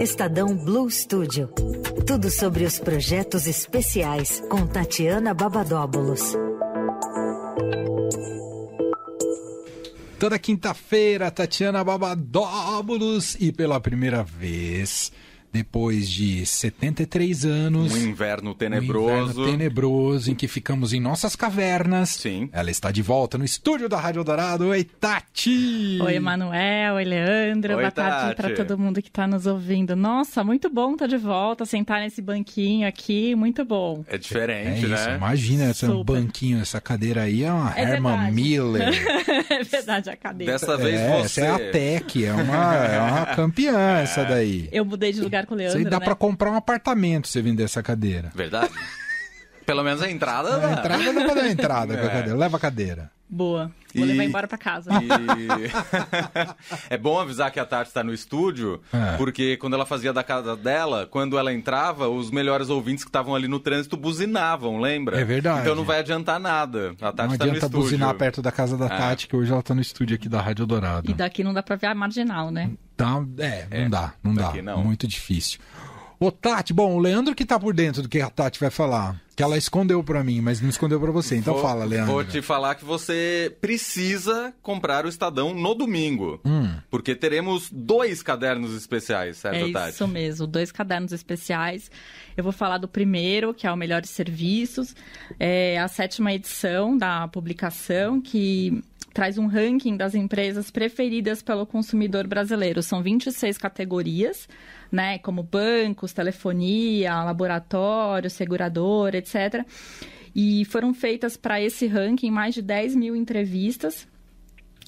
Estadão Blue Studio. Tudo sobre os projetos especiais com Tatiana Babadóbulos. Toda quinta-feira, Tatiana Babadóbulos e pela primeira vez depois de 73 anos. Um inverno tenebroso. Um inverno tenebroso em que ficamos em nossas cavernas. Sim. Ela está de volta no estúdio da Rádio Dourado. Oi, Tati! Oi, Emanuel. Oi, Leandro. Oi, Boa tarde para todo mundo que está nos ouvindo. Nossa, muito bom estar de volta, sentar nesse banquinho aqui. Muito bom. É diferente, é isso, né? Imagina esse Super. banquinho, essa cadeira aí é uma É Herman verdade. Miller. é verdade, a cadeira. Dessa vez É, você. essa é a Tec, é uma, é uma campeã essa daí. Eu mudei de lugar com o Isso Leandro, aí dá né? pra comprar um apartamento se você vender essa cadeira. Verdade? Pelo menos a entrada. A dá. entrada dá pra dar entrada com a É. cadeira. Leva a cadeira. Boa. Vou E- levar embora pra casa. E... é bom avisar que a Tati está no estúdio, É. porque quando ela fazia da casa dela, quando ela entrava, os melhores ouvintes que estavam ali no trânsito buzinavam, lembra? É verdade. Então não vai adiantar nada. A Tati Não está no adianta buzinar perto da casa da Ah. Tati, que hoje ela tá no estúdio aqui da Rádio Dourado. E daqui não dá pra ver a marginal, né? Tá, é, É, não dá, não dá. não. Muito difícil. Ô, Tati, bom, o Leandro que tá por dentro do que a Tati vai falar. Que ela escondeu pra mim, mas não escondeu pra você. Então vou, fala, Leandro. Vou te falar que você precisa comprar o Estadão no domingo. Hum. Porque teremos dois cadernos especiais, certo, É Tati? isso mesmo, dois cadernos especiais. Eu vou falar do primeiro, que é o Melhores Serviços, é a sétima edição da publicação, que traz um ranking das empresas preferidas pelo consumidor brasileiro. São 26 categorias, né, como bancos, telefonia, laboratório, seguradora, etc. E foram feitas para esse ranking mais de 10 mil entrevistas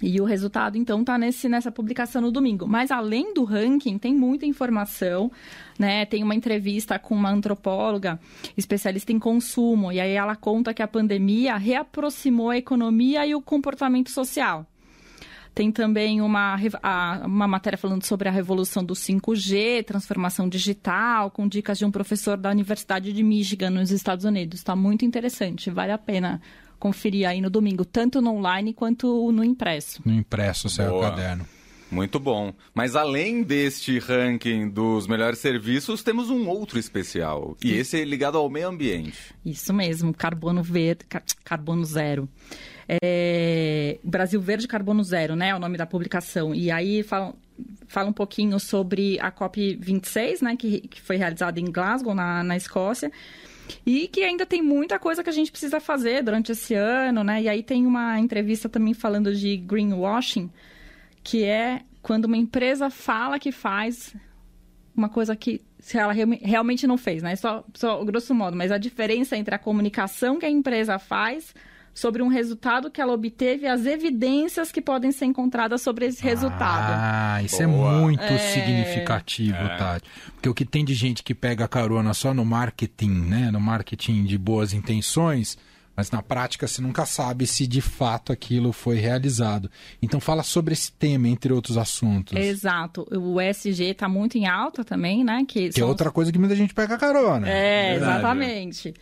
e o resultado, então, está nessa publicação no domingo. Mas além do ranking, tem muita informação, né? Tem uma entrevista com uma antropóloga especialista em consumo, e aí ela conta que a pandemia reaproximou a economia e o comportamento social. Tem também uma, a- uma matéria falando sobre a revolução do 5G, transformação digital, com dicas de um professor da Universidade de Michigan, nos Estados Unidos. Está muito interessante, vale a pena conferir aí no domingo, tanto no online quanto no impresso. No impresso saiu o Boa. caderno. Muito bom. Mas além deste ranking dos melhores serviços, temos um outro especial. E esse é ligado ao meio ambiente. Isso mesmo, carbono verde, car- carbono zero. É, Brasil Verde Carbono Zero, né? É o nome da publicação. E aí fala, fala um pouquinho sobre a COP26, né? Que, que foi realizada em Glasgow, na, na Escócia. E que ainda tem muita coisa que a gente precisa fazer durante esse ano, né? E aí tem uma entrevista também falando de greenwashing, que é quando uma empresa fala que faz uma coisa que se ela real- realmente não fez, né? Só, só grosso modo, mas a diferença entre a comunicação que a empresa faz sobre um resultado que ela obteve e as evidências que podem ser encontradas sobre esse resultado. Ah, isso é Boa. muito É. significativo, É. Tati. Porque o que tem de gente que pega carona só no marketing, né? No marketing de boas intenções, mas na prática você nunca sabe se de fato aquilo foi realizado. Então fala sobre esse tema, entre outros assuntos. Exato. O ESG está muito em alta também, né? Que, Que é outra coisa que muita gente pega carona. É, Verdade. exatamente.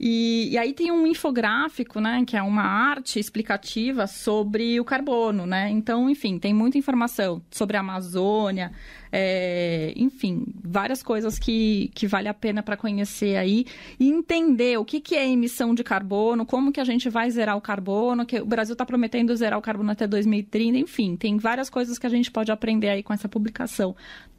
E, e aí tem um infográfico, né, que é uma arte explicativa sobre o carbono, né? Então, enfim, tem muita informação sobre a Amazônia, é, enfim, várias coisas que, que vale a pena para conhecer aí e entender o que, que é emissão de carbono, como que a gente vai zerar o carbono, que o Brasil está prometendo zerar o carbono até 2030, enfim, tem várias coisas que a gente pode aprender aí com essa publicação.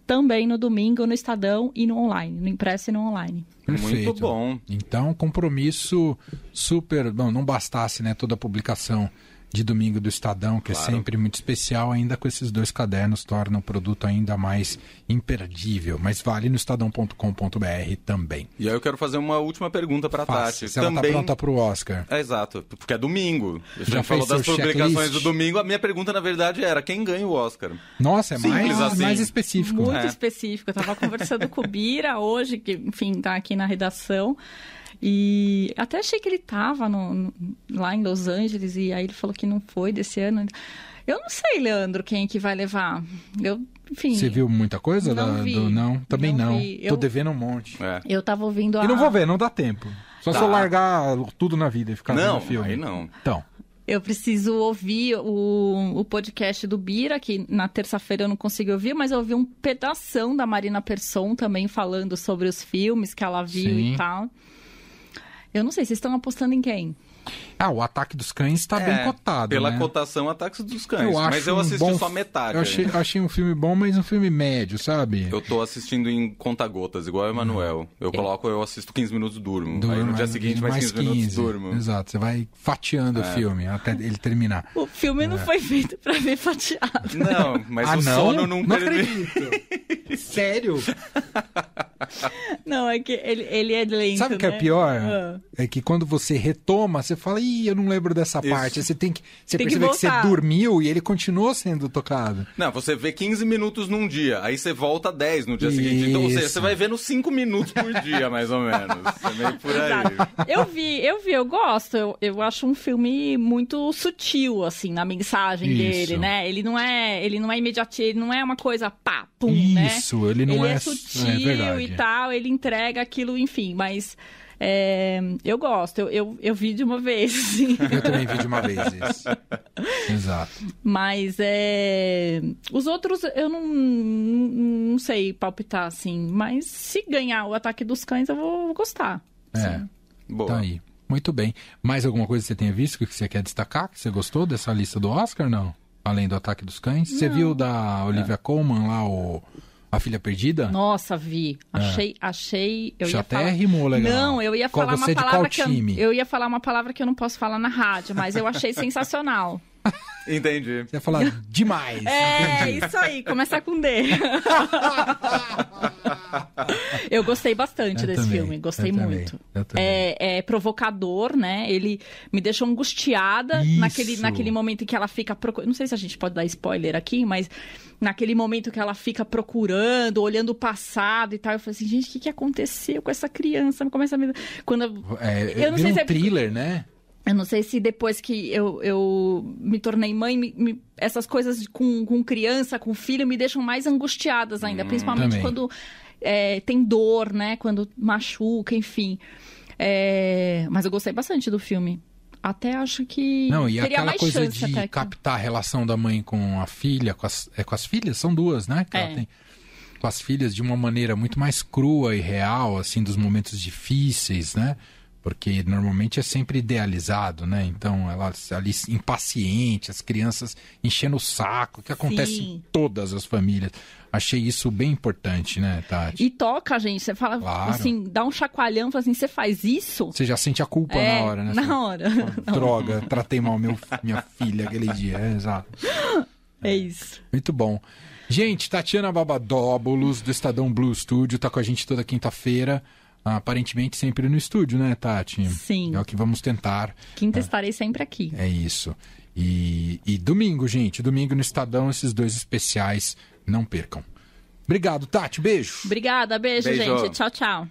Também no domingo, no Estadão e no online, no impresso e no online. Perfeito. Muito bom. Então, compromisso super. Bom, não bastasse né, toda a publicação de domingo do Estadão, que Claro. é sempre muito especial, ainda com esses dois cadernos torna o produto ainda mais imperdível. Mas vale no estadão.com.br também. E aí eu quero fazer uma última pergunta para a Tati. se ela Também... tá pronta pro Oscar. É, exato, porque é domingo. A gente Já falou das publicações checklist? do domingo. A minha pergunta, na verdade, era quem ganha o Oscar? Nossa, é Simples mais, assim. mais específico. Muito É. específico. Eu estava conversando com o Bira hoje, que, enfim, tá aqui na redação. E até achei que ele estava lá em Los Angeles, e aí ele falou que não foi desse ano. Eu não sei, Leandro, quem é que vai levar. Eu, enfim. Você viu muita coisa Não da- vi. do não? Também Não não. Tô Eu- devendo um monte. É. Eu tava ouvindo a. E não vou ver, não dá tempo. Só se Tá. eu largar tudo na vida e ficar Não, vendo filme. aí não. Então, Eu preciso ouvir o, o podcast do Bira, que na terça-feira eu não consegui ouvir, mas eu ouvi um pedação da Marina Persson também falando sobre os filmes que ela viu Sim. e tal. Eu não sei, vocês estão apostando em quem? Ah, o Ataque dos Cães está É, bem cotado, Pela né? cotação, Ataques dos Cães. Eu acho mas eu um assisti bom só metade. Eu achei, achei um filme bom, mas um filme médio, sabe? Eu tô assistindo em conta-gotas, igual o Emanuel. Eu coloco, eu assisto 15 minutos durmo. Durma, Aí no dia seguinte, mais 15, minutos, durmo. Exato, você vai fatiando o É. filme até ele terminar. O filme não foi feito pra ver fatiado. Não, mas ah, o não? sono não, não acredito. Sério? Não, é que ele, ele é lento, Sabe o que é né? pior? Ah. É que quando você retoma, você fala, ih, eu não lembro dessa Isso. parte. Aí Você tem que. Você Tem que percebe que, você voltar. dormiu e ele continuou sendo tocado. Não, você vê 15 minutos num dia, aí você volta 10 no dia seguinte. Então, ou seja, Isso. você vai vendo 5 minutos por dia, mais ou menos. É meio por aí. Exato. Eu vi, eu vi, eu gosto. Eu, eu acho um filme muito sutil, assim, na mensagem Isso. dele, né? Ele não é, ele não é imediatista, ele não é uma coisa pá, pum, né? Isso, ele não ele é, é, é sutil verdade. e tal, ele entrega aquilo, enfim, mas é, eu gosto, eu, eu, eu vi de uma vez, assim. Eu também vi de uma vez isso. Exato. Mas é. Os outros eu não, não sei palpitar, assim. Mas se ganhar o ataque dos cães, eu vou gostar. É. Boa. Tá aí. Muito bem. Mais alguma coisa que você tenha visto que você quer destacar? Que você gostou dessa lista do Oscar, não? Além do Ataque dos Cães? Você viu da Olivia Colman lá, o A Filha Perdida? Nossa, vi. Achei, achei. Eu ia falar... Legal? Não, eu ia Qual- falar você uma é de palavra qual que eu, time? eu ia falar uma palavra que eu não posso falar na rádio, mas eu achei sensacional. Entendi. Você ia falar demais. É, isso aí, começar com D. eu gostei bastante Eu desse também, filme, gostei eu também, muito. eu também. É, é provocador, né? Ele me deixou angustiada Isso. naquele, naquele momento em que ela fica procurando. Não sei se a gente pode dar spoiler aqui, mas naquele momento que ela fica procurando, olhando o passado e tal. Eu falei assim, gente, o que, que aconteceu com essa criança? Começa a me. Quando eu- É, Eu não sei um se é- thriller, né? eu não sei se depois que eu, eu me tornei mãe, me- me- essas coisas com, com criança, com filho, me deixam mais angustiadas ainda. principalmente também. quando é, tem dor, né? Quando machuca, enfim. É, mas eu gostei bastante do filme. Até acho que Não, e teria aquela coisa de captar a relação da mãe com a filha, com as, é com as filhas? São duas, né? Que ela É. tem. Com as filhas de uma maneira muito mais crua e real, assim, dos momentos difíceis, né? Porque normalmente é sempre idealizado, né? Então, elas ali impaciente, as crianças enchendo o saco, que acontece Sim. em todas as famílias. Achei isso bem importante, né, Tati? E toca, gente. Você fala Claro. assim, dá um chacoalhão, fala assim, você faz isso? Você já sente a culpa é, na hora, né? Na hora. Droga, tratei mal meu, minha filha aquele dia. É, exato. É isso. Muito bom. Gente, Tatiana Babadóbulos, do Estadão Blue Studio, tá com a gente toda quinta-feira. Aparentemente sempre no estúdio, né, Tati? Sim. É o que vamos tentar. Quinta estarei sempre aqui. É isso. E, e domingo, gente, domingo no Estadão, esses dois especiais, não percam. Obrigado, Tati. Beijo. Obrigada, beijo, Beijo. gente. Tchau, tchau.